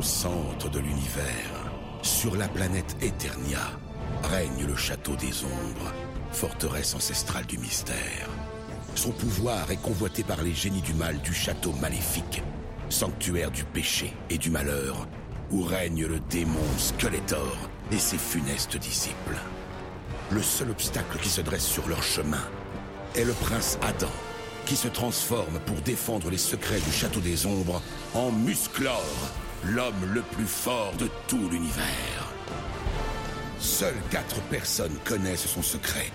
Au centre de l'univers, sur la planète Eternia, règne le château des ombres, forteresse ancestrale du mystère. Son pouvoir est convoité par les génies du mal du château maléfique, sanctuaire du péché et du malheur, où règne le démon Skeletor et ses funestes disciples. Le seul obstacle qui se dresse sur leur chemin est le prince Adam, qui se transforme pour défendre les secrets du château des ombres en Musclor, l'homme le plus fort de tout l'univers. Seules quatre personnes connaissent son secret.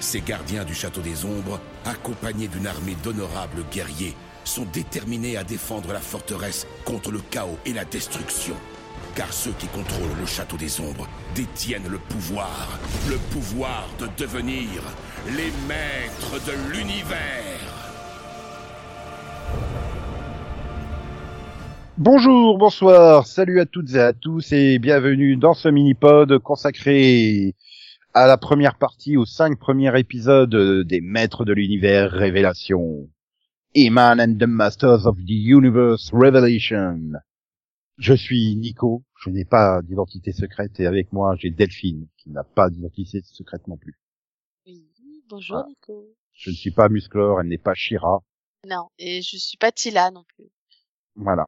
Ces gardiens du château des ombres, accompagnés d'une armée d'honorables guerriers, sont déterminés à défendre la forteresse contre le chaos et la destruction. Car ceux qui contrôlent le château des ombres détiennent le pouvoir, le pouvoir de devenir les maîtres de l'univers. Bonjour, bonsoir, salut à toutes et à tous et bienvenue dans ce mini-pod consacré à la première partie, aux cinq premiers épisodes des Maîtres de l'Univers Révélation. Eman and the Masters of the Universe Revelation. Je suis Nico, je n'ai pas d'identité secrète et avec moi j'ai Delphine qui n'a pas d'identité secrète non plus. Oui, bonjour. Nico. Je ne suis pas Musclor, elle n'est pas Shira. Non, et je suis pas Tila non plus. Voilà.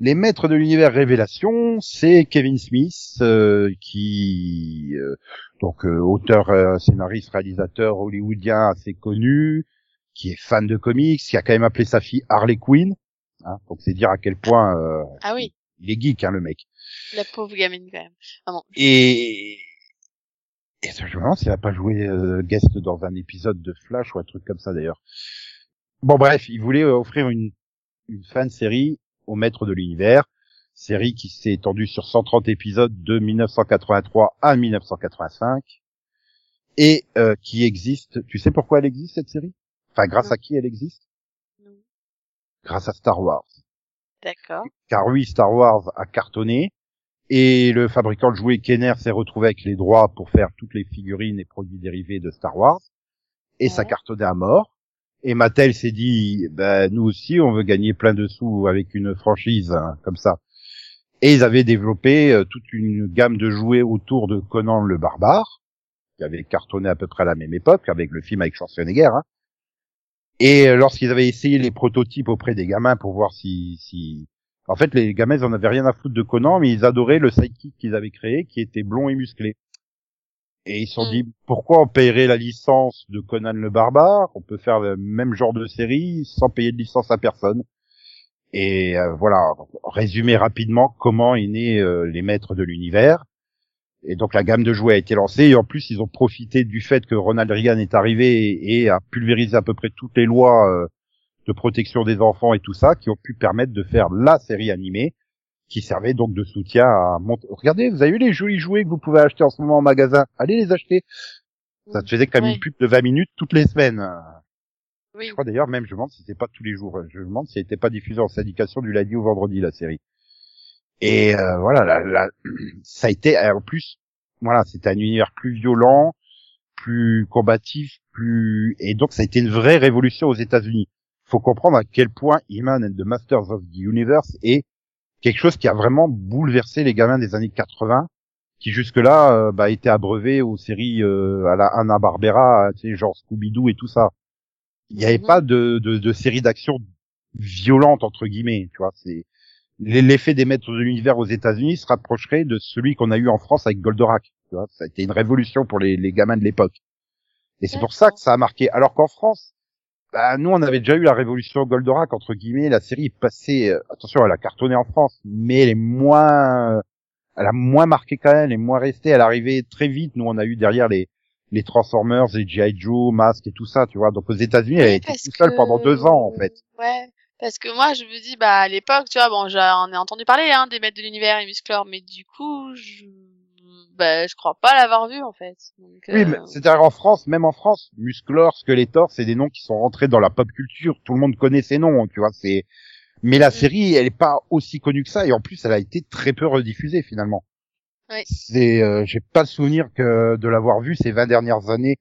Les maîtres de l'univers révélation, c'est Kevin Smith euh, qui euh, donc euh, auteur, euh, scénariste, réalisateur hollywoodien assez connu, qui est fan de comics, qui a quand même appelé sa fille Harley Quinn. Hein, donc c'est dire à quel point euh, Ah oui, il est geek hein, le mec. la pauvre gamine quand même. Ah bon, Et et ça, je me demande s'il a pas joué euh, guest dans un épisode de Flash ou un truc comme ça d'ailleurs. Bon bref, il voulait offrir une une fan série au maître de l'univers, série qui s'est étendue sur 130 épisodes de 1983 à 1985 et euh, qui existe. Tu sais pourquoi elle existe cette série? Enfin, grâce à qui elle existe? Non. Grâce à Star Wars. D'accord. Car oui, Star Wars a cartonné et le fabricant de jouets Kenner s'est retrouvé avec les droits pour faire toutes les figurines et produits dérivés de Star Wars et ça Ouais. cartonnait à mort. Et Mattel s'est dit, ben nous aussi, on veut gagner plein de sous avec une franchise hein, comme ça. Et ils avaient développé euh, toute une gamme de jouets autour de Conan le barbare, qui avait cartonné à peu près à la même époque, avec le film avec Schwarzenegger. Hein. Et euh, lorsqu'ils avaient essayé les prototypes auprès des gamins pour voir si, si... En fait, les gamins, ils en avaient rien à foutre de Conan, mais ils adoraient le sidekick qu'ils avaient créé, qui était blond et musclé. Et ils se sont Mm. dit, pourquoi on paierait la licence de Conan le barbare? On peut faire le même genre de série sans payer de licence à personne. Et euh, voilà, résumer rapidement comment est né euh, les maîtres de l'univers. Et donc la gamme de jouets a été lancée et en plus ils ont profité du fait que Ronald Reagan est arrivé et, et a pulvérisé à peu près toutes les lois euh, de protection des enfants et tout ça qui ont pu permettre de faire la série animée qui servait donc de soutien à monter. Regardez, vous avez vu les jolis jouets que vous pouvez acheter en ce moment en magasin. Allez les acheter. Ça te faisait quand même Ouais. une pub de 20 minutes toutes les semaines. Oui. Je crois d'ailleurs même, je me demande si c'était pas tous les jours. Je me demande si elle était pas diffusée en syndication du lundi au vendredi la série. Et euh, voilà, la- la- ça a été en plus, voilà, c'était un univers plus violent, plus combatif, plus et donc ça a été une vraie révolution aux États-Unis. Faut comprendre à quel point He-Man and the Masters of the Universe est quelque chose qui a vraiment bouleversé les gamins des années 80 qui jusque-là euh, bah, étaient abreuvés aux séries euh, à la Hanna Barbera, tu sais, genre Scooby-Doo et tout ça. Il n'y avait Mhm. pas de, de, de série d'action violente entre guillemets, tu vois. C'est l'effet des maîtres de l'univers aux États-Unis se rapprocherait de celui qu'on a eu en France avec Goldorak. Tu vois, ça a été une révolution pour les, les gamins de l'époque. Et c'est pour ça que ça a marqué. Alors qu'en France, bah, nous on avait déjà eu la révolution Goldorak entre guillemets. La série est passée, euh, attention, elle a cartonné en France, mais elle est moins, elle a moins marqué quand même, elle est moins restée. Elle est arrivée très vite. Nous on a eu derrière les les Transformers, les G.I. Joe, Mask et tout ça, tu vois. Donc aux États-Unis, elle a Oui, été parce tout seule que- pendant deux ans en fait. Ouais. Parce que moi, je me dis, bah, à l'époque, tu vois, bon, j'en ai entendu parler, hein, des maîtres de l'univers et Musclor, mais du coup, je, bah, je crois pas l'avoir vu, en fait. Donc, Oui, euh, mais c'est-à-dire en France, même en France, Musclor, Skeletor, c'est des noms qui sont rentrés dans la pop culture. Tout le monde connaît ces noms, tu vois. C'est, mais la Mm. série, elle est pas aussi connue que ça, et en plus, elle a été très peu rediffusée finalement. Oui. C'est, euh, j'ai pas le souvenir que de l'avoir vue ces 20 dernières années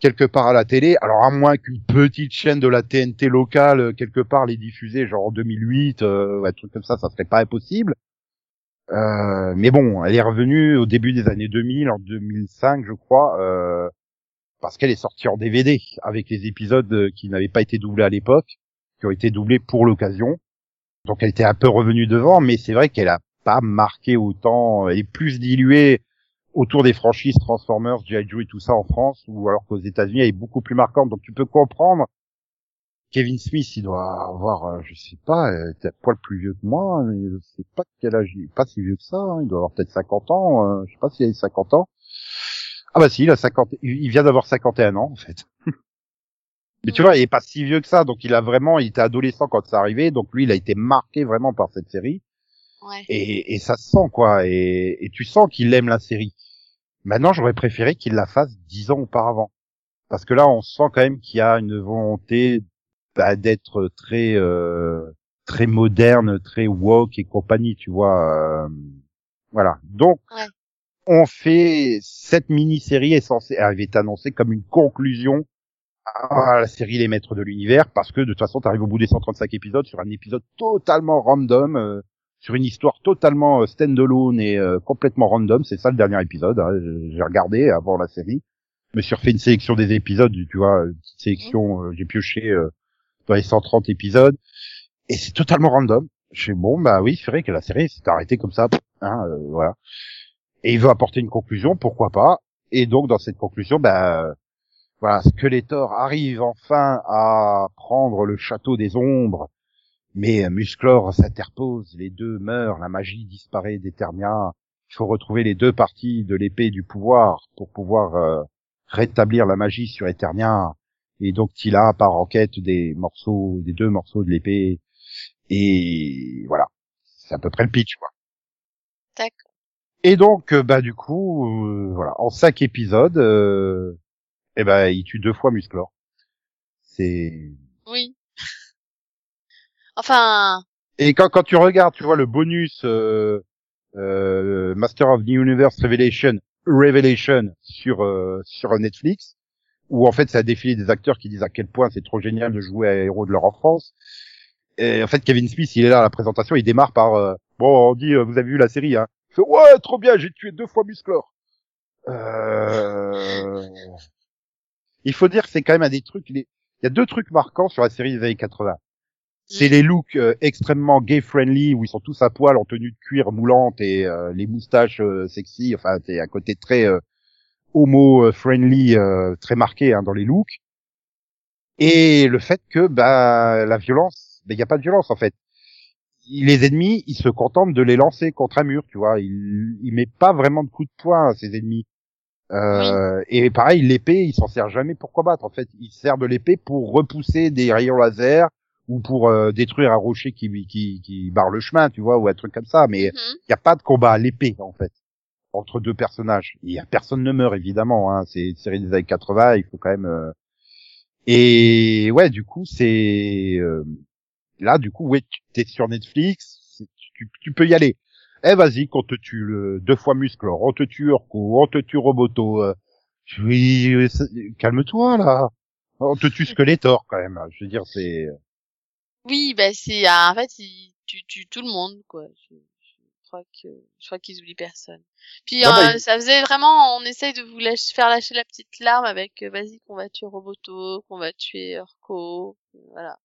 quelque part à la télé. Alors à moins qu'une petite chaîne de la TNT locale euh, quelque part les diffuser, genre en 2008, euh, un truc comme ça, ça serait pas impossible. Euh, mais bon, elle est revenue au début des années 2000, en 2005 je crois, euh, parce qu'elle est sortie en DVD avec les épisodes euh, qui n'avaient pas été doublés à l'époque, qui ont été doublés pour l'occasion. Donc elle était un peu revenue devant, mais c'est vrai qu'elle a pas marqué autant, elle est plus diluée autour des franchises Transformers, G.I. Joe et tout ça en France, ou alors qu'aux États-Unis elle est beaucoup plus marquante. Donc tu peux comprendre. Kevin Smith, il doit avoir, euh, je sais pas, euh, t'es un poil plus vieux que moi, mais je sais pas quel âge, il est pas si vieux que ça, hein, il doit avoir peut-être 50 ans, euh, je sais pas s'il a 50 ans. Ah bah si, il a 50, il vient d'avoir 51 ans en fait. mais tu vois, il est pas si vieux que ça, donc il a vraiment, il était adolescent quand ça arrivait, donc lui, il a été marqué vraiment par cette série. Ouais. Et, et ça se sent quoi, et, et tu sens qu'il aime la série. Maintenant, j'aurais préféré qu'il la fasse dix ans auparavant, parce que là, on sent quand même qu'il y a une volonté bah, d'être très euh, très moderne, très woke et compagnie, tu vois. euh, voilà. Donc, Ouais. on fait cette mini-série est censée, elle été annoncée comme une conclusion à la série Les Maîtres de l'Univers, parce que de toute façon, tu arrives au bout des 135 épisodes sur un épisode totalement random, euh, sur une histoire totalement euh, stand-alone et euh, complètement random. C'est ça le dernier épisode. hein. J'ai regardé avant la série. Me suis refait une sélection des épisodes, tu vois, une petite sélection. euh, J'ai pioché euh, dans les 130 épisodes et c'est totalement random. Je suis bon, bah oui, c'est vrai que la série s'est arrêtée comme ça, hein, euh, voilà. Et il veut apporter une conclusion, pourquoi pas. Et donc dans cette conclusion, bah voilà, Skeletor arrive enfin à prendre le château des ombres, mais Musclor s'interpose, les deux meurent, la magie disparaît d'Eternia. Il faut retrouver les deux parties de l'épée du pouvoir pour pouvoir euh, rétablir la magie sur Eternia. Et donc Tila part en quête des morceaux, des deux morceaux de l'épée. Et voilà, c'est à peu près le pitch, quoi. D'accord. Et donc, euh, bah du coup, euh, voilà, en cinq épisodes, euh, eh ben, il tue deux fois Musclor. C'est Oui. enfin, et quand quand tu regardes, tu vois le bonus euh, euh, Master of the Universe Revelation Revelation sur euh, sur Netflix, où en fait ça a défilé des acteurs qui disent à quel point c'est trop génial de jouer à héros de leur enfance. Et en fait, Kevin Smith, il est là à la présentation, il démarre par euh, bon, on dit euh, vous avez vu la série, hein. Il fait, ouais, trop bien, j'ai tué deux fois Musclor. Euh... Il faut dire que c'est quand même un des trucs. Il y a deux trucs marquants sur la série des années 80. C'est les looks euh, extrêmement gay friendly où ils sont tous à poil en tenue de cuir moulante et les moustaches sexy. Enfin, c'est un côté très euh, homo friendly, euh, très marqué hein, dans les looks. Et le fait que bah la violence, il n'y a pas de violence en fait. Les ennemis, ils se contentent de les lancer contre un mur, tu vois. Il, il met pas vraiment de coups de poing à ses ennemis. Euh, Et pareil, l'épée, il s'en sert jamais pour combattre. En fait, il sert de l'épée pour repousser des rayons laser ou pour euh, détruire un rocher qui, qui, qui barre le chemin, tu vois, ou un truc comme ça. Mais mhm. il n'y a pas de combat à l'épée, en fait, entre deux personnages. Il y a personne ne meurt, évidemment. Hein. C'est une série des années 80, il faut quand même. euh, Et ouais, du coup, c'est euh, là, du coup, ouais, tu t'es sur Netflix, tu, tu peux y aller. Eh vas-y, qu'on te tue le, deux fois Musclor, on te tue Orko, on te tue Roboto. euh, euh, calme-toi là. On te tue Skeletor quand même. Je veux dire, c'est. oui, bah c'est euh, en fait ils tuent tuent tout le monde quoi. Crois que je crois qu'ils oublient personne. Puis bah, euh, il- ça faisait vraiment, on essaye de vous lâcher- faire lâcher la petite larme avec euh, vas-y qu'on va tuer Roboto, qu'on va tuer Orko, euh, voilà.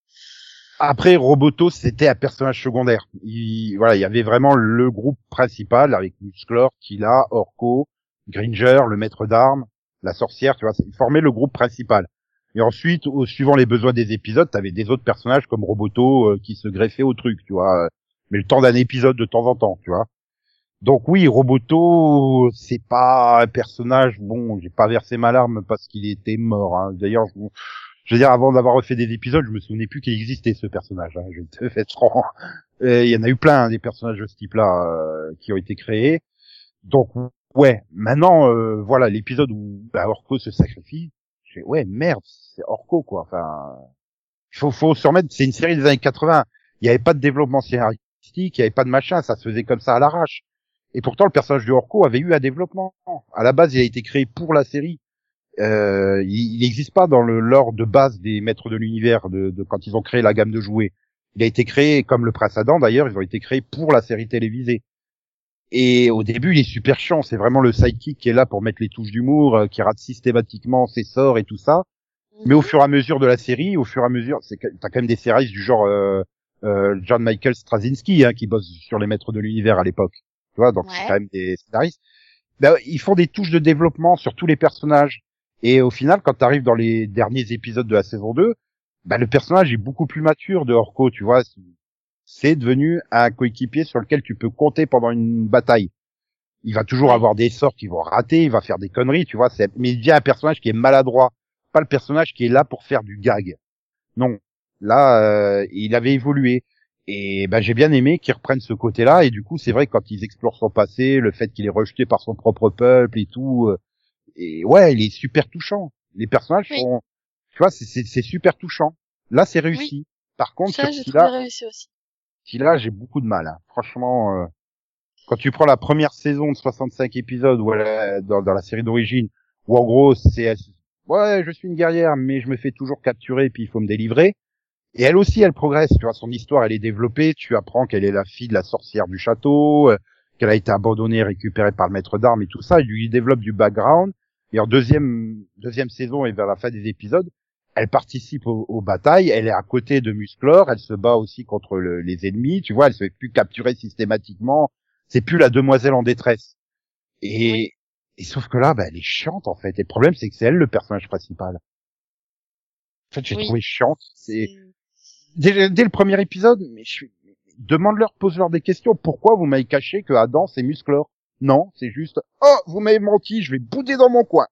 Après, Roboto, c'était un personnage secondaire. Il, voilà, il y avait vraiment le groupe principal avec Musclor, Tila, Orko, Gringer, le maître d'armes, la sorcière, tu vois, ils formaient le groupe principal. Et ensuite, au, suivant les besoins des épisodes, t'avais des autres personnages comme Roboto euh, qui se greffaient au truc, tu vois. Mais le temps d'un épisode de temps en temps, tu vois. Donc oui, Roboto, c'est pas un personnage, bon, j'ai pas versé ma larme parce qu'il était mort. Hein. D'ailleurs, je, veux dire, avant d'avoir refait des épisodes, je me souvenais plus qu'il existait ce personnage. Hein, je te être franc. Et Il y en a eu plein hein, des personnages de ce type-là euh, qui ont été créés. Donc ouais, maintenant euh, voilà l'épisode où bah, Orko se sacrifie. Je ouais merde, c'est Orko quoi. Enfin, faut faut se remettre. C'est une série des années 80. Il n'y avait pas de développement scénaristique, il n'y avait pas de machin, ça se faisait comme ça à l'arrache. Et pourtant le personnage de Orko avait eu un développement. À la base, il a été créé pour la série. euh, il n'existe pas dans le lore de base des maîtres de l'univers de, de, quand ils ont créé la gamme de jouets. Il a été créé comme le prince Adam d'ailleurs, ils ont été créés pour la série télévisée. Et au début, il est super chiant. C'est vraiment le sidekick qui est là pour mettre les touches d'humour, euh, qui rate systématiquement ses sorts et tout ça. Mais au fur et à mesure de la série, au fur et à mesure, c'est t'as quand même des séries du genre euh, euh, John Michael Straczynski hein, qui bosse sur les maîtres de l'univers à l'époque. Tu vois, donc c'est quand même des scénaristes. Ben, ils font des touches de développement sur tous les personnages. Et au final, quand tu arrives dans les derniers épisodes de la saison 2, ben, le personnage est beaucoup plus mature de Orko, tu vois. C'est devenu un coéquipier sur lequel tu peux compter pendant une bataille. Il va toujours avoir des sorts qui vont rater, il va faire des conneries, tu vois. Mais il devient un personnage qui est maladroit, pas le personnage qui est là pour faire du gag. Non, là, euh, il avait évolué. Et ben j'ai bien aimé qu'ils reprennent ce côté-là. Et du coup, c'est vrai quand ils explorent son passé, le fait qu'il est rejeté par son propre peuple et tout. Euh, et ouais, il est super touchant. Les personnages sont, tu vois, c'est super touchant. Là, c'est réussi. Par contre, ça, j'ai réussi aussi. Si là, j'ai beaucoup de mal. Hein. Franchement, euh, quand tu prends la première saison de 65 épisodes ou dans, dans la série d'origine, où en gros c'est ouais, je suis une guerrière, mais je me fais toujours capturer, puis il faut me délivrer. Et elle aussi, elle progresse. Tu vois, son histoire, elle est développée. Tu apprends qu'elle est la fille de la sorcière du château, euh, qu'elle a été abandonnée, récupérée par le maître d'armes et tout ça. Il lui développe du background. Et en deuxième deuxième saison et vers la fin des épisodes, elle participe aux, batailles. Elle est à côté de Musclor. Elle se bat aussi contre les ennemis. Tu vois, elle se fait plus capturer systématiquement. C'est plus la demoiselle en détresse. Et, et sauf que là, bah, elle est chiante en fait. Et le problème, c'est que c'est elle le personnage principal. En fait, j'ai trouvé chiante. C'est dès, le premier épisode, mais je suis, demande-leur, pose-leur des questions. Pourquoi vous m'avez caché que Adam c'est Musclor Non, c'est juste, oh, vous m'avez menti, je vais bouder dans mon coin.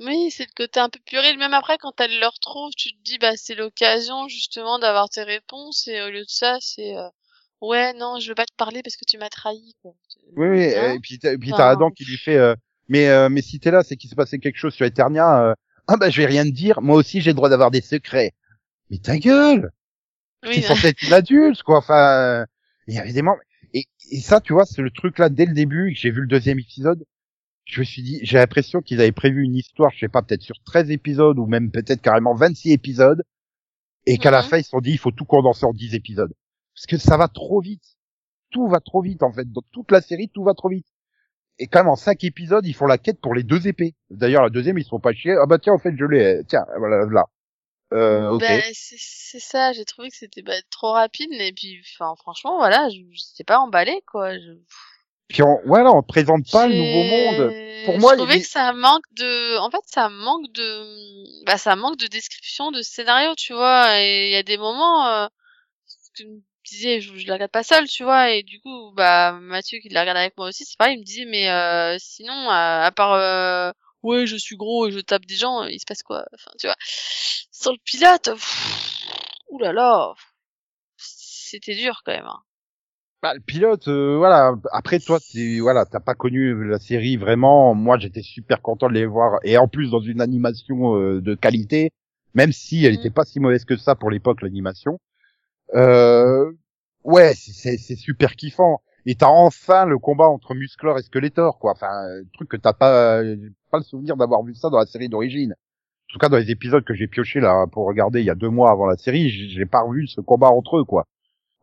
Oui, c'est le côté un peu puéril. Même après, quand elle le retrouve, tu te dis, bah, c'est l'occasion, justement, d'avoir tes réponses. Et au lieu de ça, c'est, euh, ouais, non, je veux pas te parler parce que tu m'as trahi, quoi. Oui, oui, et puis t'as Adam qui lui fait, euh, mais, euh, mais si t'es là, c'est qu'il s'est passé quelque chose sur Eternia, ah bah, je vais rien te dire. Moi aussi, j'ai le droit d'avoir des secrets mais ta gueule oui, T'es censé être une adulte, quoi. Enfin, il y avait des membres. Et, et ça, tu vois, c'est le truc là dès le début. J'ai vu le deuxième épisode. Je me suis dit, j'ai l'impression qu'ils avaient prévu une histoire, je sais pas, peut-être sur 13 épisodes ou même peut-être carrément 26 épisodes, et qu'à la mhm. fin ils se sont dit, il faut tout condenser en 10 épisodes, parce que ça va trop vite. Tout va trop vite en fait. Dans toute la série, tout va trop vite. Et quand même en 5 épisodes, ils font la quête pour les deux épées. D'ailleurs, la deuxième, ils se font pas chier. Ah bah tiens, en fait, je l'ai. Tiens, voilà, là. Euh, bah, c'est ça, j'ai trouvé que c'était bah, trop rapide et puis enfin franchement voilà, je j'étais pas emballé quoi. Je... Puis on, voilà, on présente pas le nouveau monde. Pour moi, je trouvais que ça manque de, en fait, ça manque de, bah ça manque de description de scénario, tu vois. Et il y a des moments, euh, que me disais, je, je la regarde pas seule, tu vois. Et du coup, bah Mathieu qui la regarde avec moi aussi, c'est pareil, il me disait mais euh, sinon à, part euh, ouais je suis gros et je tape des gens, il se passe quoi? Enfin tu vois sur le pilote, oulala, c'était dur quand même. Hein. Bah, le pilote, euh, voilà. Après, toi, voilà, t'as pas connu la série vraiment. Moi, j'étais super content de les voir, et en plus dans une animation euh, de qualité, même si elle était mm. pas si mauvaise que ça pour l'époque l'animation. Euh, ouais, c'est super kiffant. Et t'as enfin le combat entre Musclor et Skeletor, quoi. Enfin, un truc que t'as pas, pas le souvenir d'avoir vu ça dans la série d'origine en tout cas dans les épisodes que j'ai pioché là pour regarder il y a deux mois avant la série, j'ai pas revu ce combat entre eux quoi.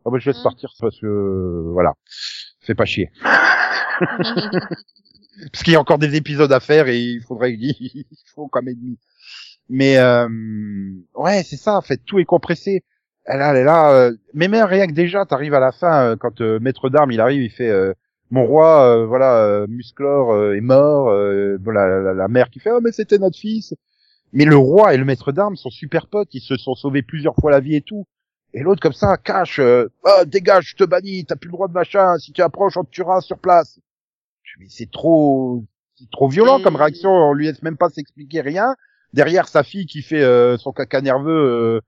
Ah bah, je vais mm. partir parce que voilà, fais pas chier. parce qu'il y a encore des épisodes à faire et il faudrait il faut comme ennemi. Mais euh, ouais, c'est ça en fait, tout est compressé. Elle, elle est là, euh, mais même rien que déjà, t'arrives à la fin euh, quand euh, maître d'armes il arrive, il fait mon roi, voilà, Musclor est mort, voilà la, la, mère qui fait oh mais c'était notre fils. Mais le roi et le maître d'armes sont super potes, ils se sont sauvés plusieurs fois la vie et tout. Et l'autre comme ça, cache, euh, oh, dégage, je te bannis, t'as plus le droit de machin, si tu approches, on te tuera sur place. Mais c'est trop, c'est trop violent comme réaction, on lui laisse même pas s'expliquer rien. Derrière sa fille qui fait euh, son caca nerveux, euh,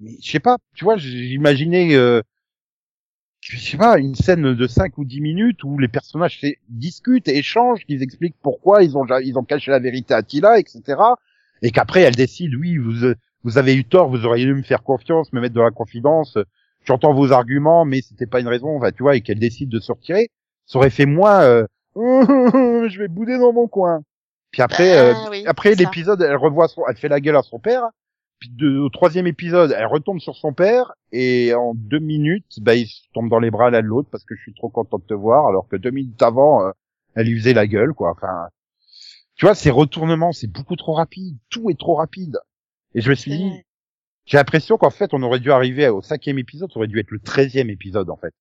mais je sais pas, tu vois, j'imaginais, euh, je sais pas, une scène de 5 ou 10 minutes où les personnages discutent et échangent, qu'ils expliquent pourquoi ils ont, ils ont caché la vérité à Tila, etc et qu'après elle décide, oui, vous, vous avez eu tort, vous auriez dû me faire confiance, me mettre de la confidence, j'entends vos arguments, mais c'était pas une raison, enfin, tu vois, et qu'elle décide de se retirer, ça aurait fait moins, euh, je vais bouder dans mon coin. Puis après, Bah, euh, oui, après l'épisode, elle revoit son, elle fait la gueule à son père. Puis de- au troisième épisode, elle retombe sur son père et en deux minutes, bah il se tombe dans les bras l'un de l'autre parce que je suis trop content de te voir, alors que deux minutes avant, euh, elle lui faisait la gueule, quoi. Enfin, tu vois, ces retournements, c'est beaucoup trop rapide. Tout est trop rapide. Et je me suis dit, j'ai l'impression qu'en fait, on aurait dû arriver au cinquième épisode, ça aurait dû être le treizième épisode, en fait.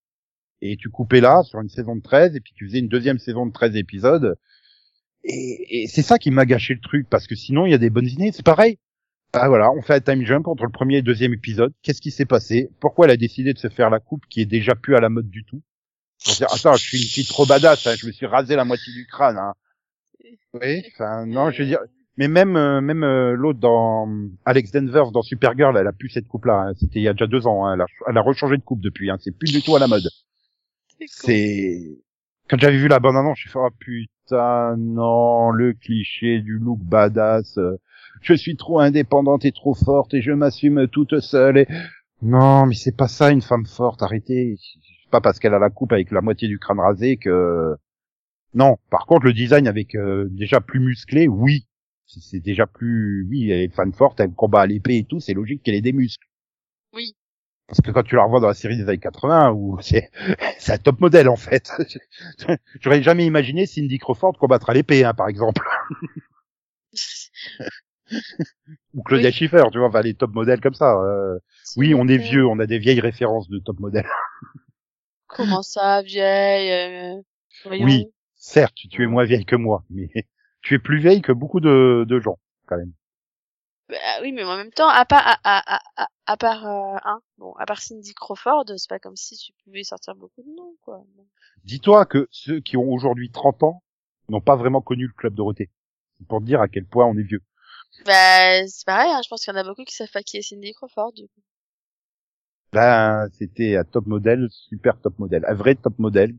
Et tu coupais là, sur une saison de 13, et puis tu faisais une deuxième saison de 13 épisodes. Et, et c'est ça qui m'a gâché le truc, parce que sinon, il y a des bonnes idées, c'est pareil. Ah voilà, on fait un time jump entre le premier et le deuxième épisode. Qu'est-ce qui s'est passé? Pourquoi elle a décidé de se faire la coupe qui est déjà plus à la mode du tout? Dire, Attends, je suis une fille trop badass, hein, je me suis rasé la moitié du crâne. Hein. Oui, enfin non, je veux dire, mais même euh, même euh, l'autre dans Alex Denver dans Supergirl, elle a plus cette coupe là. C'était il y a déjà deux ans. hein. Elle, a, elle a rechangé de coupe depuis. Hein. C'est plus du tout à la mode. C'est quand j'avais vu la bande annonce, j'ai fait oh putain non le cliché du look badass. euh, Je suis trop indépendante et trop forte et je m'assume toute seule. Et non, mais c'est pas ça une femme forte. Arrêtez. C'est pas parce qu'elle a la coupe avec la moitié du crâne rasé que non. Par contre, le design avec euh, déjà plus musclé, oui. C'est déjà plus, oui, elle est femme forte, elle combat à l'épée et tout, c'est logique qu'elle ait des muscles. Oui. Parce que quand tu la revois dans la série des années 80, où c'est, c'est un top modèle, en fait. J'aurais jamais imaginé Cindy Crawford combattre à l'épée, hein, par exemple. Ou Claudia Oui. Schiffer, tu vois, enfin, les top modèles comme ça. euh. Oui, on est vieux, on a des vieilles références de top modèles. Comment ça, vieille euh. Oui. Certes, tu es moins vieille que moi, mais tu es plus vieille que beaucoup de, de gens, quand même. Bah, oui, mais en même temps, à part, à, à, à, à, à part, euh, hein, bon, à part Cindy Crawford, c'est pas comme si tu pouvais sortir beaucoup de noms, quoi. Dis-toi que ceux qui ont aujourd'hui 30 ans n'ont pas vraiment connu le club Dorothée. C'est pour te dire à quel point on est vieux. Bah, c'est pareil, hein, je pense qu'il y en a beaucoup qui savent pas qui est Cindy Crawford, du coup. Ben, c'était un top modèle, super top modèle, un vrai top modèle.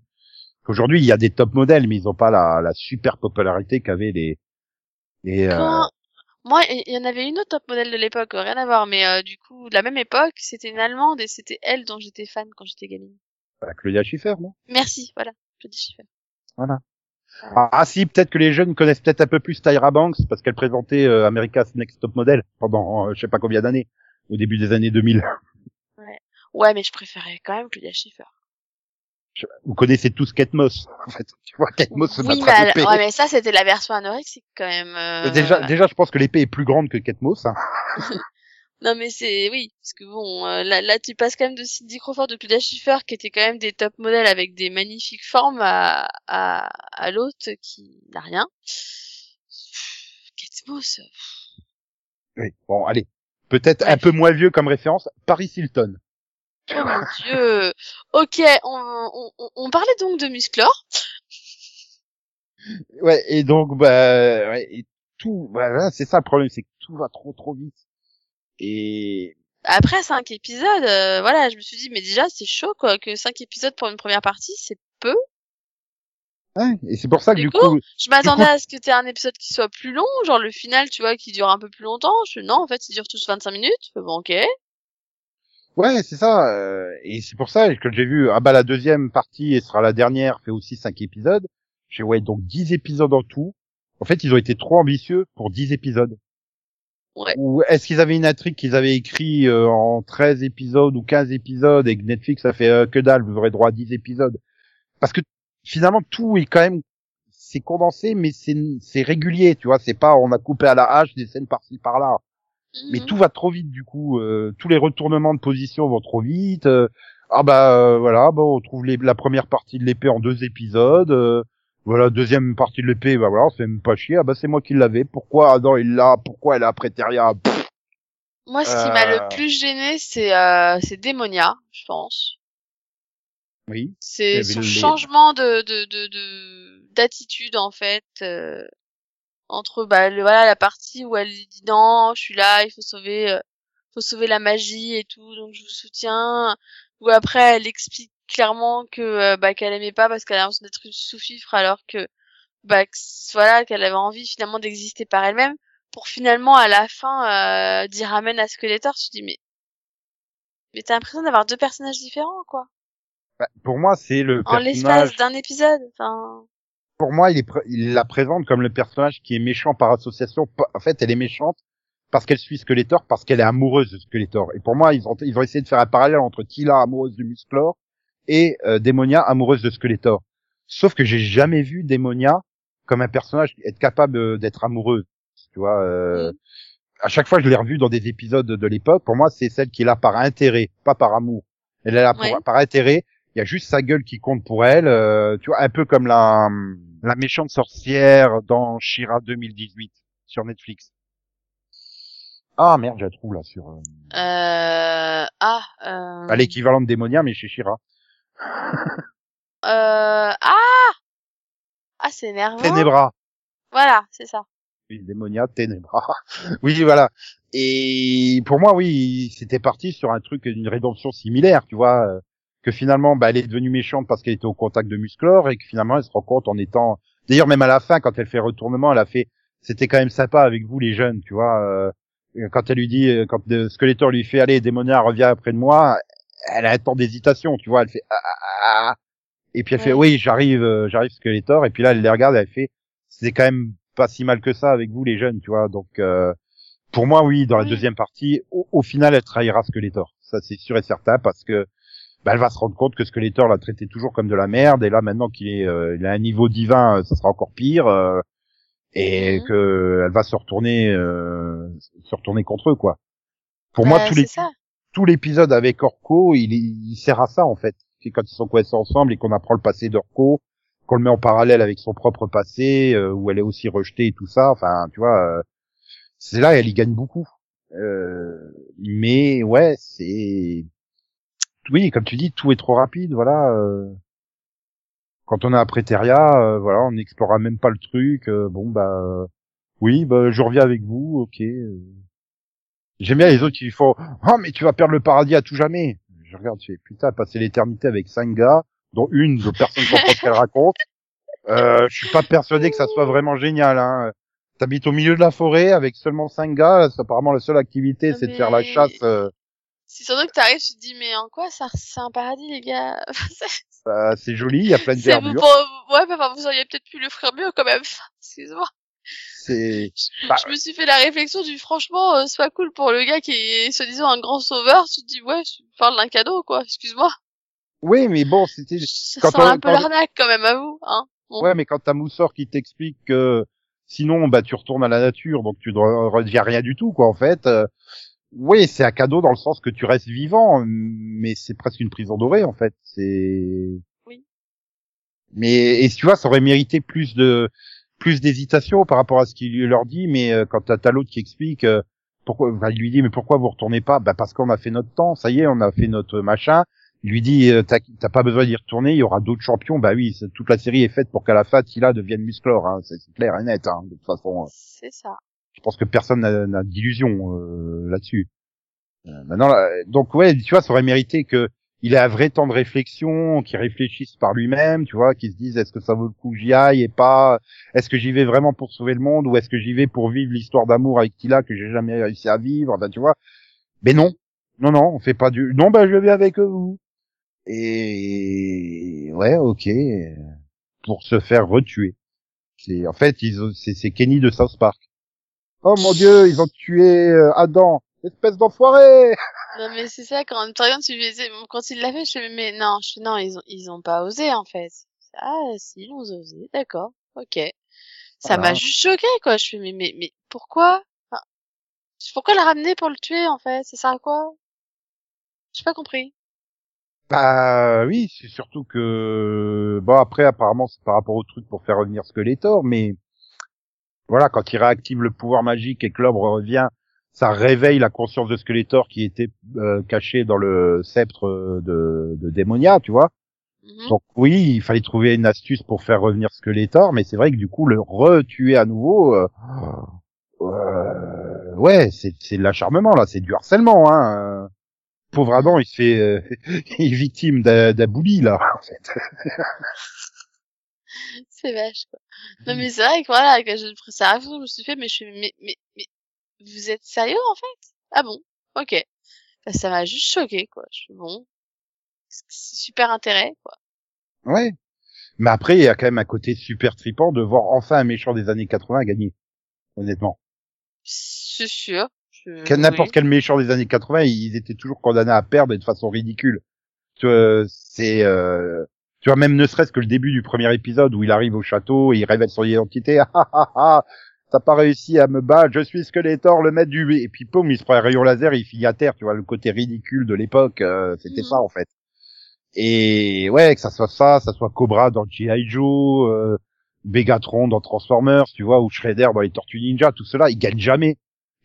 Aujourd'hui, il y a des top modèles, mais ils n'ont pas la, la super popularité qu'avaient les, les, euh, Quand- Moi, il y en avait une autre top modèle de l'époque, rien à voir, mais euh, du coup, de la même époque, c'était une Allemande et c'était elle dont j'étais fan quand j'étais gamine. la Claudia Schiffer, non? Merci, voilà, dis Schiffer. Voilà. Ah, si, peut-être que les jeunes connaissent peut-être un peu plus Tyra Banks parce qu'elle présentait euh, America's Next Top Model pendant euh, je sais pas combien d'années, au début des années 2000. Ouais, mais je préférais quand même Claudia Schiffer. Je- Vous connaissez tous Kate Moss, en fait. Tu vois, Kate Moss se oui, mais, ouais, mais ça, c'était la version anorexique quand même. euh, Déjà, déjà, je pense que l'épée est plus grande que Kate Moss. Hein. Non, mais c'est, oui, parce que bon, euh, là, là, tu passes quand même de Cindy Crawford, de Claudia Schiffer, qui étaient quand même des top modèles avec des magnifiques formes, à, à, à l'autre qui n'a rien. Kate Moss. Oui. Bon, allez. Peut-être Ouais. un peu moins vieux comme référence, Paris Hilton. Oh mon dieu. Ok, on, on, on- on parlait donc de Musclor. Ouais, et donc, bah, ouais, et tout, voilà, c'est ça le problème, c'est que tout va trop trop vite. Et Après cinq épisodes, euh, voilà, je me suis dit, mais déjà, c'est chaud, quoi, que cinq épisodes pour une première partie, c'est peu. Ouais, et c'est pour ça que Du coup, coup, Je m'attendais coup- à ce que tu un épisode qui soit plus long, genre le final, tu vois, qui dure un peu plus longtemps. Je non, en fait, ils durent tous 25 minutes. Bon, ok. ouais, c'est ça. euh, et c'est pour ça que j'ai vu, ah bah la deuxième partie et sera la dernière, fait aussi cinq épisodes. J'ai ouais donc 10 épisodes en tout. En fait, ils ont été trop ambitieux pour 10 épisodes. Ouais. Ou est-ce qu'ils avaient une intrigue qu'ils avaient écrit euh, en 13 épisodes ou 15 épisodes et que Netflix a fait euh, que dalle, vous aurez droit à 10 épisodes. Parce que finalement tout est quand même c'est condensé mais c'est c'est régulier, tu vois, c'est pas on a coupé à la hache des scènes par-ci par-là. Mais Mhm. tout va trop vite du coup, euh, tous les retournements de position vont trop vite. euh, ah bah euh, voilà, bon on trouve les- la première partie de l'épée en deux épisodes. Euh, voilà, deuxième partie de l'épée, bah voilà, c'est même pas chier. Ah bah c'est moi qui l'avais. Pourquoi non il l'a? Pourquoi elle a Préteria Pff, Moi, ce qui m'a Euh. le plus gêné, c'est euh, c'est Démonia, je pense. Oui. C'est son les- changement de de de de- d'attitude en fait euh, entre bah le, voilà la partie où elle dit non, je suis là, il faut sauver euh, faut sauver la magie et tout, donc je vous soutiens. Ou après elle explique clairement que euh, bah qu'elle aimait pas parce qu'elle a l'impression d'être une sous-fifre alors que bah que voilà qu'elle avait envie finalement d'exister par elle-même pour finalement à la fin euh, dire amen à Skeletor. Tu dis mais mais t'as l'impression d'avoir deux personnages différents quoi Bah, pour moi c'est le en personnage. l'espace d'un épisode. Enfin, pour moi, il, est il la présente comme le personnage qui est méchant par association. En fait, elle est méchante parce qu'elle suit Skeletor, parce qu'elle est amoureuse de Skeletor. Et pour moi, ils ont, ils ont essayé de faire un parallèle entre Tila, amoureuse du Musclor, et euh, Démonia, amoureuse de Skeletor. Sauf que j'ai jamais vu Démonia comme un personnage être capable euh, d'être amoureuse. Tu vois, euh, Mm. à chaque fois je l'ai revu dans des épisodes de l'époque. Pour moi, c'est celle qui est là par intérêt, pas par amour. Elle est là pour- par intérêt. Il y a juste sa gueule qui compte pour elle. euh, tu vois, un peu comme la la méchante sorcière dans Shira 2018 sur Netflix. Ah merde, je la trouve là sur euh, Euh... Ah, euh... à l'équivalent de Démonia, mais chez Shira. Euh... Ah Ah, c'est énervant. Ténébra. Voilà, c'est ça. Oui, Démonia, Ténébra. oui, voilà. Et pour moi, oui, c'était parti sur un truc, une rédemption similaire, tu vois, euh, que finalement, bah, elle est devenue méchante parce qu'elle était au contact de Musclor et que finalement, elle se rend compte en étant. D'ailleurs, même à la fin, quand elle fait retournement, elle a fait. C'était quand même sympa avec vous, les jeunes, tu vois. euh, quand elle lui dit, quand Skeletor lui fait, allez, Démonia, reviens après de moi, elle a un temps d'hésitation, tu vois. Elle fait. Ah, ah, ah, ah. Et puis elle fait, oui, j'arrive, euh, j'arrive Skeletor. Et puis là, elle les regarde, elle fait, c'est quand même pas si mal que ça avec vous, les jeunes, tu vois. Donc, euh, pour moi, oui, dans la Oui. deuxième partie, au, au final, elle trahira Skeletor. Ça, c'est sûr et certain, parce que bah, elle va se rendre compte que Skeletor l'a traité toujours comme de la merde, et là, maintenant qu'il est, euh, il a un niveau divin, euh, ça sera encore pire, euh, et Mhm. que elle va se retourner, euh, se retourner contre eux, quoi. Pour moi, Bah, tous les, ça. Tout l'épisode avec Orko, il, il sert à ça, en fait. C'est quand ils sont coincés ensemble et qu'on apprend le passé d'Orko, qu'on le met en parallèle avec son propre passé, euh, où elle est aussi rejetée et tout ça. Enfin, tu vois, euh, c'est là elle y gagne beaucoup. Euh, mais ouais, c'est oui, comme tu dis, tout est trop rapide. Voilà. euh. Quand on est après Teria, euh, voilà, on n'explorera même pas le truc. bon bah oui, bah je reviens avec vous, ok. J'aime bien les autres qui font oh mais tu vas perdre le paradis à tout jamais. Je regarde, je fais putain, passer l'éternité avec cinq gars, dont une dont personne comprend ce qu'elle raconte. Euh, je suis pas persuadé que ça soit vraiment génial. Hein. T'habites au milieu de la forêt avec seulement cinq gars. Apparemment la seule activité, c'est de faire la chasse. euh, C'est surtout que t'arrives, tu te dis, mais en quoi ça, c'est un paradis, les gars? C'est- euh, c'est joli, il y a plein de verdure. pour... Ouais, mais enfin, vous auriez peut-être pu le faire mieux, quand même. Excuse-moi. C'est Je, Bah, je me suis fait la réflexion du, franchement, euh, c'est pas cool pour le gars qui est, soi-disant, un grand sauveur. Tu te dis, ouais, je parle d'un cadeau, quoi. Excuse-moi. oui, mais bon, c'était Ça Quand sent on- un peu quand- l'arnaque, quand même, à vous, hein. Bon. ouais, mais quand t'as Moussor qui t'explique que sinon bah tu retournes à la nature, donc tu ne re- redeviens rien du tout, quoi. En fait, euh, oui, c'est un cadeau dans le sens que tu restes vivant, mais c'est presque une prison dorée, en fait. C'est Oui. Mais et tu vois, ça aurait mérité plus de plus d'hésitation par rapport à ce qu'il lui leur dit, mais euh, quand t'as l'autre qui explique euh, pourquoi, enfin, il lui dit mais pourquoi vous retournez pas? Bah parce qu'on a fait notre temps, ça y est, on a fait notre machin. Il lui dit euh, t'as pas besoin d'y retourner, il y aura d'autres champions. Bah oui, toute la série est faite pour qu'à la fin Tila devienne Musclor, hein, c'est c'est clair et net. Hein, de toute façon, C'est ça. je pense que personne n'a n'a d'illusion euh, là-dessus. Euh, maintenant, là, donc ouais, tu vois, ça aurait mérité que il ait un vrai temps de réflexion, qu'il réfléchisse par lui-même, tu vois, qu'il se dise est-ce que ça vaut le coup que j'y aille et pas, est-ce que j'y vais vraiment pour sauver le monde ou est-ce que j'y vais pour vivre l'histoire d'amour avec Tila que j'ai jamais réussi à vivre, enfin, tu vois. Mais non, non, non, on fait pas du, non, bah je vais avec vous. Et ouais, ok, pour se faire retuer. C'est en fait, ils ont- c'est c'est Kenny de South Park. Oh mon dieu, ils ont tué euh, Adam, espèce d'enfoiré. Non, mais c'est ça, quand, par exemple, tu faisais, quand il l'a fait, je fais, mais non, je fais, non, ils ont, ils ont pas osé, en fait. Ah, si, ils ont osé, d'accord, ok. Ça Voilà. m'a juste choqué, quoi. Je fais, mais, mais, mais, pourquoi? Enfin, pourquoi le ramener pour le tuer, en fait? Ça sert à quoi? J'ai pas compris. Bah oui, c'est surtout que bon après apparemment c'est par rapport au truc pour faire revenir Skeletor, mais voilà quand il réactive le pouvoir magique et que l'ombre revient, ça réveille la conscience de Skeletor qui était euh, cachée dans le sceptre de, de Démonia, tu vois. Mhm. Donc oui, il fallait trouver une astuce pour faire revenir Skeletor, mais c'est vrai que du coup le retuer à nouveau, euh, euh, ouais, c'est c'est de l'acharnement là, c'est du harcèlement, hein. Pauvre Adam, il se fait, euh, il est victime d'un là, en fait. C'est vache, quoi. Non, mais c'est vrai que voilà, c'est la réflexion que je me suis fait, mais je suis, mais, mais, mais, vous êtes sérieux, en fait? Ah bon? Ok. Bah, ça m'a juste choqué, quoi. Je suis bon. C'est super intérêt, quoi. Ouais. Mais après, il y a quand même un côté super tripant de voir enfin un méchant des années 80 gagner. Honnêtement. C'est sûr. Je- N'importe oui. quel méchant des années 80, ils étaient toujours condamnés à perdre et de façon ridicule. Tu vois, c'est, euh, tu vois, même ne serait-ce que le début du premier épisode où il arrive au château et il révèle son identité. Ah, ah, ah, t'as pas réussi à me battre, je suis Skeletor, le maître du... Et puis, poum, il se prend un rayon laser et il finit à terre, tu vois, le côté ridicule de l'époque, euh, c'était Mhm. ça, en fait. Et ouais, que ça soit ça, ça soit Cobra dans G.I. Joe, euh, Megatron dans Transformers, tu vois, ou Shredder dans les Tortues Ninja, tout cela, ils gagnent jamais.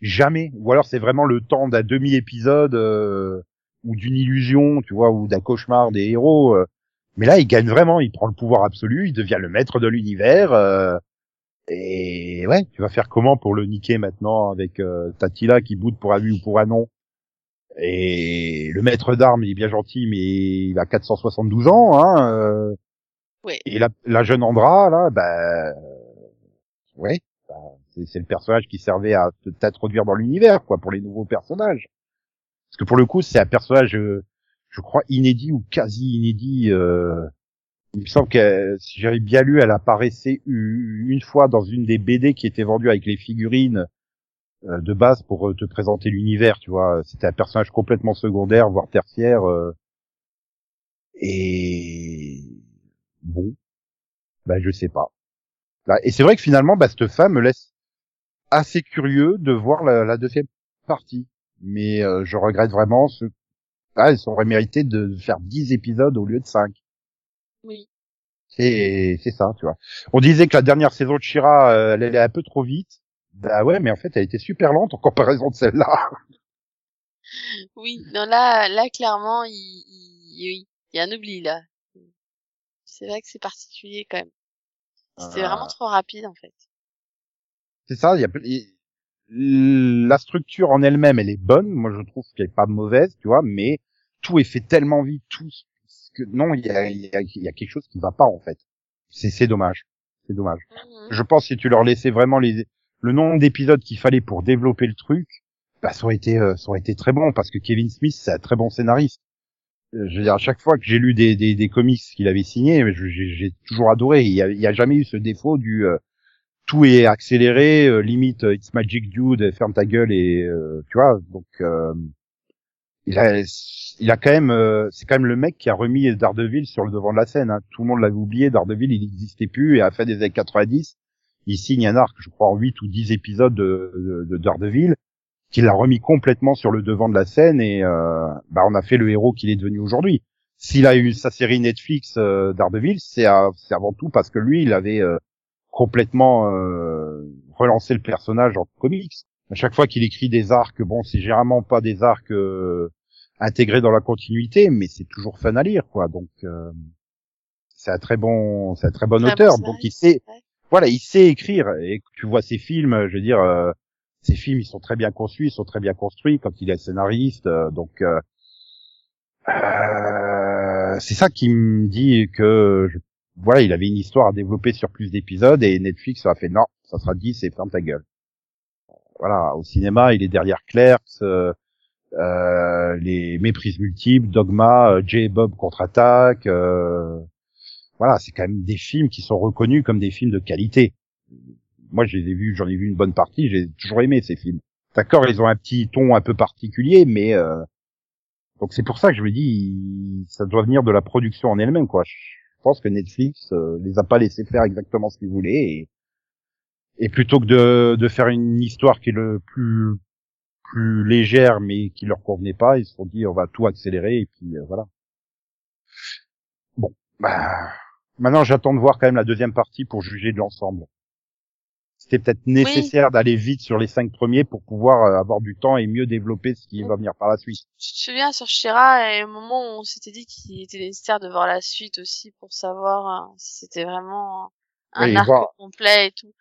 Jamais. Ou alors c'est vraiment le temps d'un demi-épisode euh, ou d'une illusion, tu vois, ou d'un cauchemar des héros. euh. Mais là, il gagne vraiment. Il prend le pouvoir absolu. Il devient le maître de l'univers. euh, et ouais, tu vas faire comment pour le niquer maintenant avec euh, Tatila qui boude pour un oui ou pour un non Et le maître d'armes, il est bien gentil, mais il a 472 ans. Hein, euh. Ouais. Et la, la jeune Andra, là, bah, ouais, bah, c'est c'est le personnage qui servait à te- t'introduire dans l'univers, quoi, pour les nouveaux personnages. Parce que pour le coup, c'est un personnage, euh, je crois, inédit ou quasi inédit. euh, il me semble que, si j'avais bien lu, elle apparaissait une fois dans une des BD qui était vendue avec les figurines euh, de base pour euh, te présenter l'univers, tu vois. C'était un personnage complètement secondaire, voire tertiaire. euh, et bon, bah je sais pas. Et c'est vrai que finalement, bah, cette femme me laisse assez curieux de voir la, la deuxième partie. Mais euh, je regrette vraiment ce... Ah, ils auraient mérité de faire 10 épisodes au lieu de 5. Oui. C'est c'est ça, tu vois. On disait que la dernière saison de Shira, euh, elle allait un peu trop vite. Bah ouais, mais en fait, elle était super lente en comparaison de celle-là. Oui. Non, là, là, clairement, il, il. Il y a un oubli, là. C'est vrai que c'est particulier, quand même. C'était Ah. vraiment trop rapide, en fait. C'est ça, il y a il- la structure en elle-même, elle est bonne. Moi, je trouve qu'elle est pas mauvaise, tu vois, mais tout est fait tellement vite, tout que non, il y a, y a, y a quelque chose qui va pas en fait. C'est c'est dommage, c'est dommage. Mhm. Je pense que si tu leur laissais vraiment les le nombre d'épisodes qu'il fallait pour développer le truc, bah ça aurait été euh, ça aurait été très bon parce que Kevin Smith c'est un très bon scénariste. Euh, Je veux dire à chaque fois que j'ai lu des des, des comics qu'il avait signés, j'ai toujours adoré. Il y a, il y a jamais eu ce défaut du euh, tout est accéléré, euh, limite it's magic dude, ferme ta gueule et euh, tu vois donc euh, il a il a quand même euh, c'est quand même le mec qui a remis Daredevil sur le devant de la scène. Hein. Tout le monde l'avait oublié, Daredevil il n'existait plus et à la fin des années 90 il signe un arc, je crois, en 8 ou 10 épisodes de, de, de Daredevil, qu'il a remis complètement sur le devant de la scène et euh, bah, on a fait le héros qu'il est devenu aujourd'hui. S'il a eu sa série Netflix euh, Daredevil, c'est avant tout parce que lui, il avait euh, complètement euh, relancé le personnage en comics. À chaque fois qu'il écrit des arcs, bon, c'est généralement pas des arcs euh, intégrés dans la continuité, mais c'est toujours fun à lire, quoi. Donc, euh, c'est un très bon, c'est un très bon auteur. bon donc, il sait, ouais. voilà, il sait écrire. Et tu vois ses films, je veux dire, euh, ses films, ils sont très bien conçus, ils sont très bien construits quand il est scénariste. euh, donc, euh, euh, c'est ça qui me dit que, je- voilà, il avait une histoire à développer sur plus d'épisodes et Netflix a fait non, ça sera 10 et ferme ta gueule. Voilà, au cinéma, il est derrière Clerks, euh, les méprises multiples, Dogma, euh, J. Bob contre-attaque. euh, voilà, c'est quand même des films qui sont reconnus comme des films de qualité. Moi, je ai j'en ai vu une bonne partie, j'ai toujours aimé ces films. D'accord, ils ont un petit ton un peu particulier, mais euh, donc c'est pour ça que je me dis, ça doit venir de la production en elle-même, quoi. Je pense que Netflix euh, les a pas laissés faire exactement ce qu'ils voulaient, et, et plutôt que de, de faire une histoire qui est le plus plus légère, mais qui leur convenait pas, ils se sont dit, on va tout accélérer, et puis euh, voilà. Bon, bah, maintenant j'attends de voir quand même la deuxième partie pour juger de l'ensemble. C'était peut-être nécessaire d'aller vite sur les cinq premiers pour pouvoir euh, avoir du temps et mieux développer ce qui va venir par la suite. Tu te souviens sur Shira, et au moment où on s'était dit qu'il était nécessaire de voir la suite aussi pour savoir hein, si c'était vraiment un Oui, arc voir. complet et tout.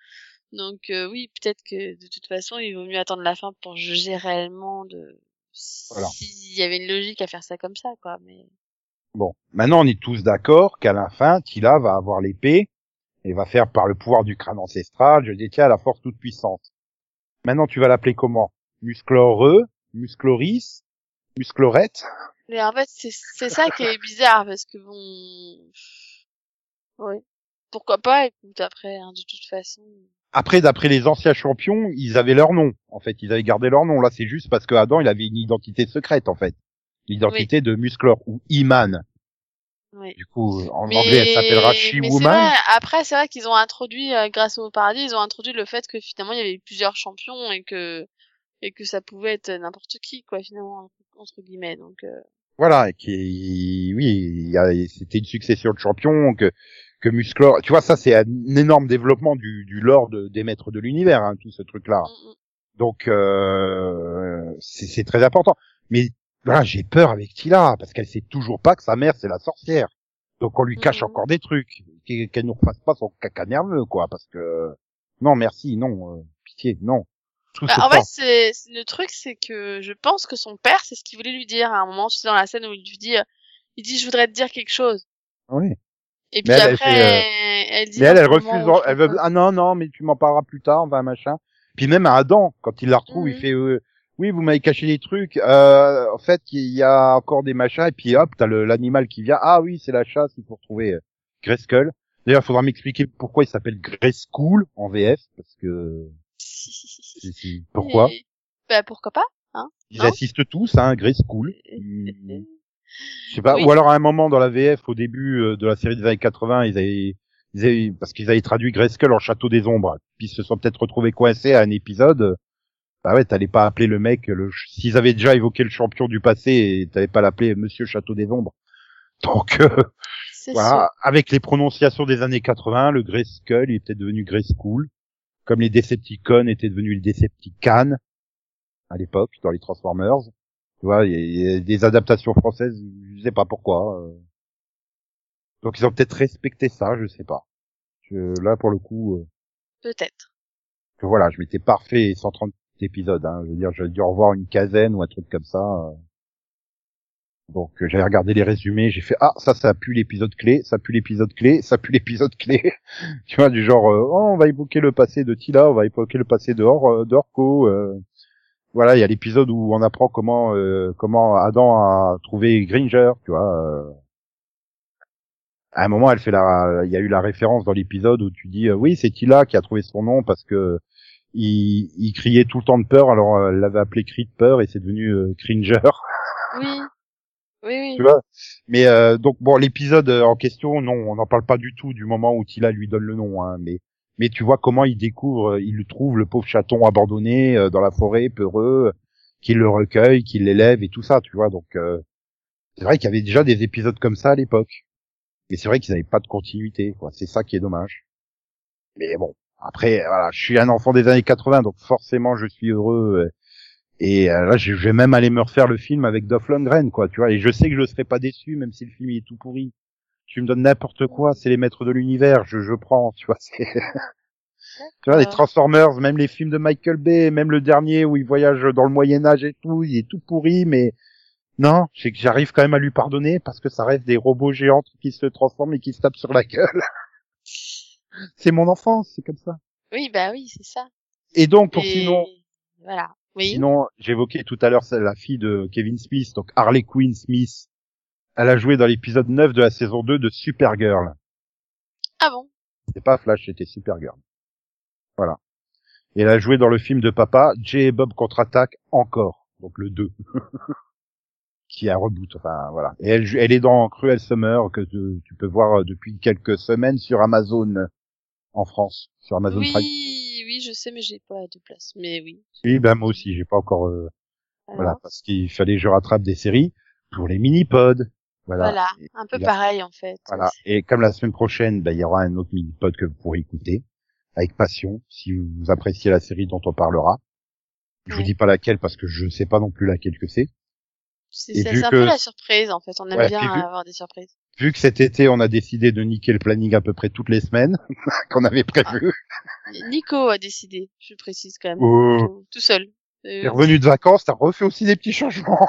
Donc euh, oui, peut-être que de toute façon, il vaut mieux attendre la fin pour juger réellement de Voilà. s'il y avait une logique à faire ça comme ça, quoi. Mais Bon, maintenant on est tous d'accord qu'à la fin, Tila va avoir l'épée et va faire par le pouvoir du crâne ancestral, je détiens la force toute puissante. Maintenant tu vas l'appeler comment? Muscloreux, Muscloris, Musclorette? Mais en fait, c'est c'est ça qui est bizarre parce que bon, Oui. Pourquoi pas, écoute, après, hein, de toute façon. Après, d'après les anciens champions, ils avaient leur nom. En fait, ils avaient gardé leur nom. Là, c'est juste parce que Adam, il avait une identité secrète, en fait. L'identité de Musclor ou Iman. Oui. Du coup, en Mais- anglais, elle s'appellera She-Woman. Après, c'est vrai qu'ils ont introduit, euh, grâce au paradis, ils ont introduit le fait que finalement il y avait plusieurs champions et que et que ça pouvait être n'importe qui, quoi, finalement, entre guillemets. Donc, euh, Voilà, et qui, oui, c'était une succession de champions que que Musclor. Tu vois, ça, c'est un énorme développement du, du lore de- des maîtres de l'univers, hein, tout ce truc-là. mm, mm. Donc, euh, c'est c'est très important. Mais voilà, j'ai peur avec Tila parce qu'elle sait toujours pas que sa mère c'est la sorcière. Donc on lui cache Mhm. encore des trucs, qu'elle qu'elle nous refasse pas son caca nerveux, quoi. Parce que non, merci, non, euh, pitié, non. Bah, c'est en fait, c'est c'est- le truc, c'est que je pense que son père, c'est ce qu'il voulait lui dire à un moment, tu sais, dans la scène où il lui dit, euh, il dit, je voudrais te dire quelque chose. Oui. Et puis Mais elle, elle après, fait, elle dit. Mais elle, elle refuse. Elle veut. Ah non, non, mais tu m'en parleras plus tard, enfin machin. Puis même à Adam, quand il la retrouve, il Mhm. fait. euh, oui, vous m'avez caché des trucs. Euh, en fait, il y a encore des machins. Et puis hop, t'as l'animal qui vient. Ah oui, c'est la chasse. Il faut retrouver euh, Grayskull. D'ailleurs, il faudra m'expliquer pourquoi il s'appelle Grayskull en VF, parce que c'est- c'est- pourquoi? Et- Bah, pourquoi pas? Ils non assistent tous à un Grayskull. Je sais pas. Oui. Ou alors à un moment dans la VF, au début euh, de la série des années 80, ils avaient, ils avaient parce qu'ils avaient traduit Grayskull en Château des Ombres. Puis ils se sont peut-être retrouvés coincés à un épisode. Bah ouais, t'allais pas appeler le mec. Le... S'ils avaient déjà évoqué le champion du passé, t'allais pas l'appeler Monsieur Château des Ombres. Donc euh, voilà, avec les prononciations des années 80, le Grayskull il est peut-être devenu Grayskull, comme les Decepticons étaient devenus les Decepticans à l'époque dans les Transformers. Tu vois, il y, a- il y a des adaptations françaises, je sais pas pourquoi. euh. Donc ils ont peut-être respecté ça, je sais pas. Je- là pour le coup, euh, Peut-être. que voilà, je m'étais parfait 130 épisodes. Hein, je veux dire, j'ai dû revoir une quinzaine ou un truc comme ça. euh. Donc j'avais regardé les résumés, j'ai fait ah ça ça pue l'épisode clé, ça pue l'épisode clé, ça pue l'épisode clé. tu vois du genre oh, on va évoquer le passé de Tila, on va évoquer le passé de Or, euh. Voilà, il y a l'épisode où on apprend comment euh, comment Adam a trouvé Gringer, tu vois. euh. À un moment, elle fait la, il y a eu la référence dans l'épisode où tu dis euh, oui c'est Tila qui a trouvé son nom parce que il, il criait tout le temps de peur, alors euh, elle l'avait appelé cri de peur et c'est devenu euh, Cringer. Oui. Oui, oui. tu vois? Mais euh, donc bon, l'épisode en question, non, on n'en parle pas du tout du moment où Tila lui donne le nom, hein, mais mais tu vois comment il découvre, euh, il trouve le pauvre chaton abandonné euh, dans la forêt, peureux, qu'il le recueille, qu'il l'élève et tout ça, tu vois. Donc euh, c'est vrai qu'il y avait déjà des épisodes comme ça à l'époque, mais c'est vrai qu'ils n'avaient pas de continuité, quoi. C'est ça qui est dommage. Mais bon, après voilà, je suis un enfant des années 80, donc forcément je suis heureux. euh, et euh, là, je vais même aller me refaire le film avec Dolph Lundgren, quoi, tu vois. Et je sais que je serai pas déçu, même si le film il est tout pourri. Tu me donnes n'importe quoi, c'est les maîtres de l'univers, je, je prends, tu vois. c'est- tu vois, les. Transformers, même les films de Michael Bay, même le dernier où il voyage dans le Moyen Âge et tout, il est tout pourri, mais non, c'est que j'arrive quand même à lui pardonner parce que ça reste des robots géants qui se transforment et qui se tapent sur la gueule. c'est mon enfance, c'est comme ça. Oui, bah oui, c'est ça. Et donc, pour Et sinon, Voilà. Oui. Sinon, j'évoquais tout à l'heure la fille de Kevin Smith, donc Harley Quinn Smith. Elle a joué dans l'épisode 9 de la saison 2 de Supergirl. Ah bon? C'était pas Flash, c'était Supergirl. Voilà. Et elle a joué dans le film de papa, Jay et Bob contre-attaque encore. Donc le 2. qui un reboot, enfin voilà. Et elle, elle est dans Cruel Summer, que tu, tu peux voir depuis quelques semaines sur Amazon en France, sur Amazon Oui, Prime. oui, je sais, mais j'ai pas de place. Mais oui. Oui, ben moi aussi, j'ai pas encore euh, Voilà. Voilà, parce qu'il fallait que je rattrape des séries pour les mini-pods. Voilà. Un peu pareil, en fait. voilà. Et comme la semaine prochaine, ben, il y aura un autre mini-pod que vous pourrez écouter avec passion, si vous appréciez la série dont on parlera. Je vous dis pas laquelle parce que je sais pas non plus laquelle que c'est. C'est un que- peu la surprise, en fait. On aime Ouais, bien vu- avoir des surprises. Vu que cet été, on a décidé de niquer le planning à peu près toutes les semaines qu'on avait prévu. Nico a décidé, je précise quand même. Oh. Tout, tout seul. Euh, T'es revenu de vacances, t'as refait aussi des petits changements.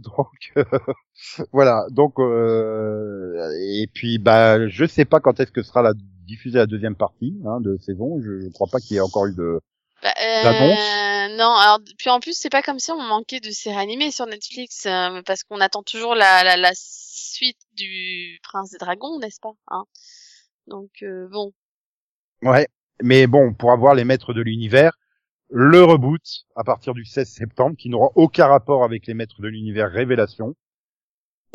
donc euh, voilà. Donc euh, et puis bah je sais pas quand est-ce que sera la diffusée la deuxième partie hein, de saison. Je, je crois pas qu'il y ait encore eu de. Bah, euh, non, alors puis en plus c'est pas comme si on manquait de séries animées sur Netflix euh, parce qu'on attend toujours la, la, la suite du Prince des Dragons, n'est-ce pas hein? Donc euh, bon. Ouais, mais bon, pour avoir les maîtres de l'univers, le reboot à partir du 16 septembre, qui n'aura aucun rapport avec les maîtres de l'univers Révélation.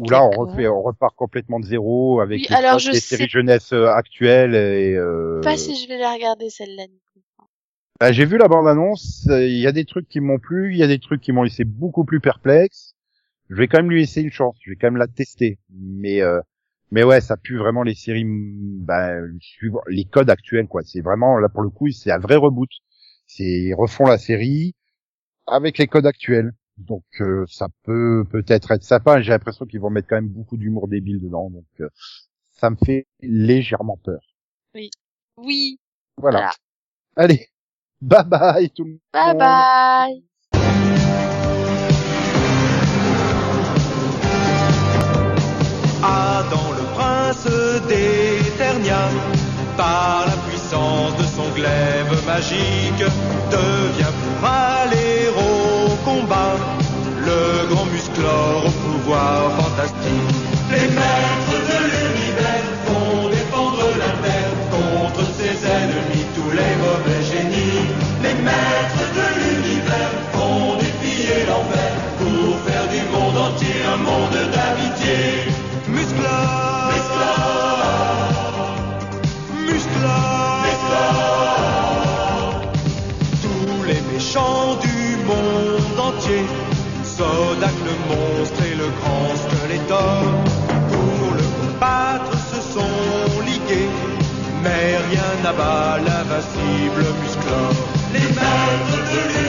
Où là, on refait, on repart complètement de zéro avec Oui, les, alors les je sais séries jeunesse euh, actuelles et. Euh... Pas si je vais la regarder celle-là. Bah, j'ai vu la bande annonce. Il y a des trucs qui m'ont plu, il y a des trucs qui m'ont laissé beaucoup plus perplexe. Je vais quand même lui laisser une chance. Je vais quand même la tester. Mais euh, mais ouais, ça pue vraiment les séries, bah, les codes actuels quoi. C'est vraiment là pour le coup, c'est un vrai reboot. C'est ils refont la série avec les codes actuels. Donc euh, ça peut peut-être être sympa. J'ai l'impression qu'ils vont mettre quand même beaucoup d'humour débile dedans. Donc euh, ça me fait légèrement peur. Oui. Voilà. Voilà. Allez, bye bye tout le monde. Bye bye. Devient pour au combat le grand musclore au pouvoir fantastique. Sodak le monstre et le grand Skeletor, pour le combattre se sont ligués, mais rien n'abat l'invincible Musclor. Les maîtres de